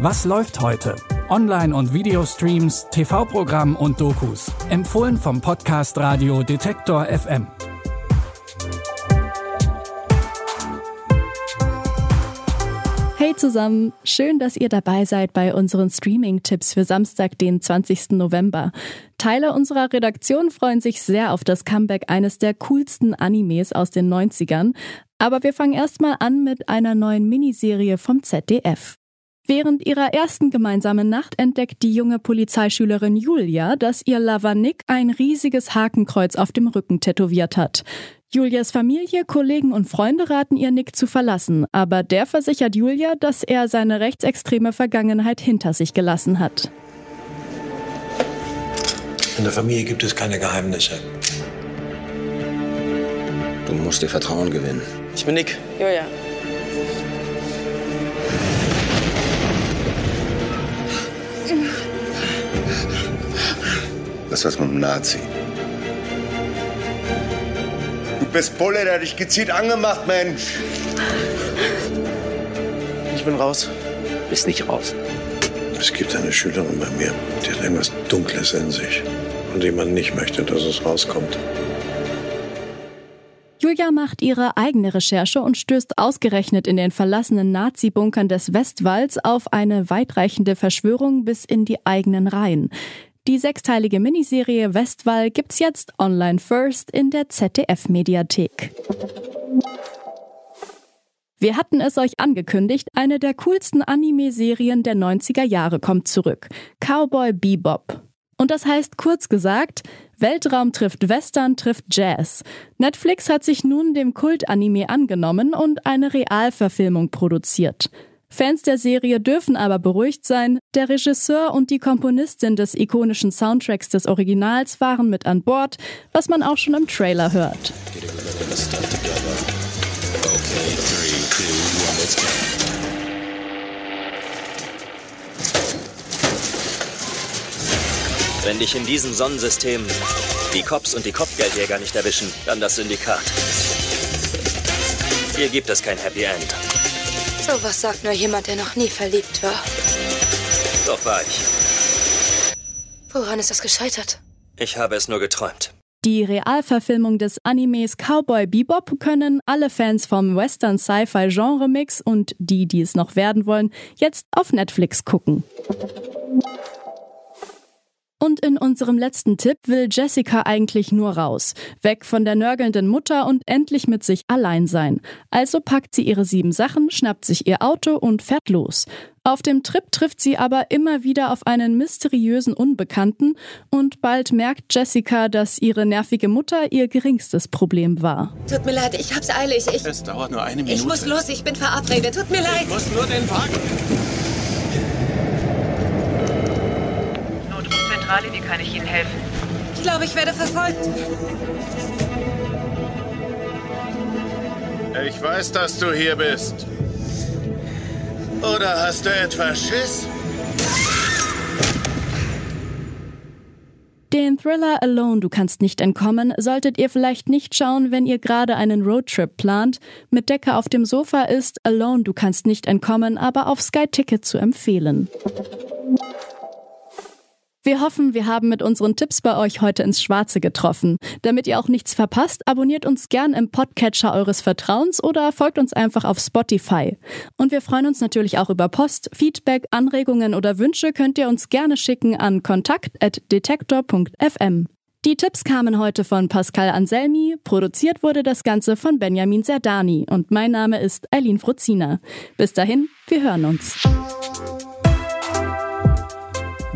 Was läuft heute? Online- und Videostreams, TV-Programm und Dokus. Empfohlen vom Podcast Radio Detektor FM. Hey zusammen, schön, dass ihr dabei seid bei unseren Streaming-Tipps für Samstag, den 20. November. Teile unserer Redaktion freuen sich sehr auf das Comeback eines der coolsten Animes aus den 90ern. Aber wir fangen erstmal an mit einer neuen Miniserie vom ZDF. Während ihrer ersten gemeinsamen Nacht entdeckt die junge Polizeischülerin Julia, dass ihr Lover Nick ein riesiges Hakenkreuz auf dem Rücken tätowiert hat. Julias Familie, Kollegen und Freunde raten ihr, Nick zu verlassen, aber der versichert Julia, dass er seine rechtsextreme Vergangenheit hinter sich gelassen hat. In der Familie gibt es keine Geheimnisse. Du musst ihr Vertrauen gewinnen. Ich bin Nick. Julia. Das was mit einem Nazi. Du bist Bulle, der hat dich gezielt angemacht, Mensch. Ich bin raus. Bist nicht raus. Es gibt eine Schülerin bei mir, die hat irgendwas Dunkles in sich. Von dem man nicht möchte, dass es rauskommt. Julia macht ihre eigene Recherche und stößt ausgerechnet in den verlassenen Nazi-Bunkern des Westwalds auf eine weitreichende Verschwörung bis in die eigenen Reihen. Die sechsteilige Miniserie Westwall gibt's jetzt online first in der ZDF-Mediathek. Wir hatten es euch angekündigt, eine der coolsten Anime-Serien der 90er Jahre kommt zurück. Cowboy Bebop. Und das heißt kurz gesagt, Weltraum trifft Western trifft Jazz. Netflix hat sich nun dem Kult-Anime angenommen und eine Realverfilmung produziert. Fans der Serie dürfen aber beruhigt sein, der Regisseur und die Komponistin des ikonischen Soundtracks des Originals waren mit an Bord, was man auch schon im Trailer hört. Wenn dich in diesem Sonnensystem die Cops und die Kopfgeldjäger nicht erwischen, dann das Syndikat. Hier gibt es kein Happy End. So was sagt nur jemand, der noch nie verliebt war. Doch war ich. Woran ist das gescheitert? Ich habe es nur geträumt. Die Realverfilmung des Animes Cowboy Bebop können alle Fans vom Western Sci-Fi Genre Mix und die, die es noch werden wollen, jetzt auf Netflix gucken. Und in unserem letzten Tipp will Jessica eigentlich nur raus. Weg von der nörgelnden Mutter und endlich mit sich allein sein. Also packt sie ihre sieben Sachen, schnappt sich ihr Auto und fährt los. Auf dem Trip trifft sie aber immer wieder auf einen mysteriösen Unbekannten und bald merkt Jessica, dass ihre nervige Mutter ihr geringstes Problem war. Tut mir leid, ich hab's eilig. Ich, Es dauert nur eine Minute. ich muss los, ich bin verabredet. Tut mir leid. Ich muss nur den Wagen. Notrufzentrale, wie kann ich Ihnen helfen? Ich glaube, ich werde verfolgt. Ich weiß, dass du hier bist. Oder hast du etwa Schiss? Den Thriller Alone, du kannst nicht entkommen, solltet ihr vielleicht nicht schauen, wenn ihr gerade einen Roadtrip plant. Mit Decke auf dem Sofa ist Alone, du kannst nicht entkommen, aber auf Sky Ticket zu empfehlen. Wir hoffen, wir haben mit unseren Tipps bei euch heute ins Schwarze getroffen. Damit ihr auch nichts verpasst, abonniert uns gern im Podcatcher eures Vertrauens oder folgt uns einfach auf Spotify. Und wir freuen uns natürlich auch über Post, Feedback, Anregungen oder Wünsche könnt ihr uns gerne schicken an kontakt.detektor.fm. Die Tipps kamen heute von Pascal Anselmi, produziert wurde das Ganze von Benjamin Serdani und mein Name ist Eileen Fruzina. Bis dahin, wir hören uns.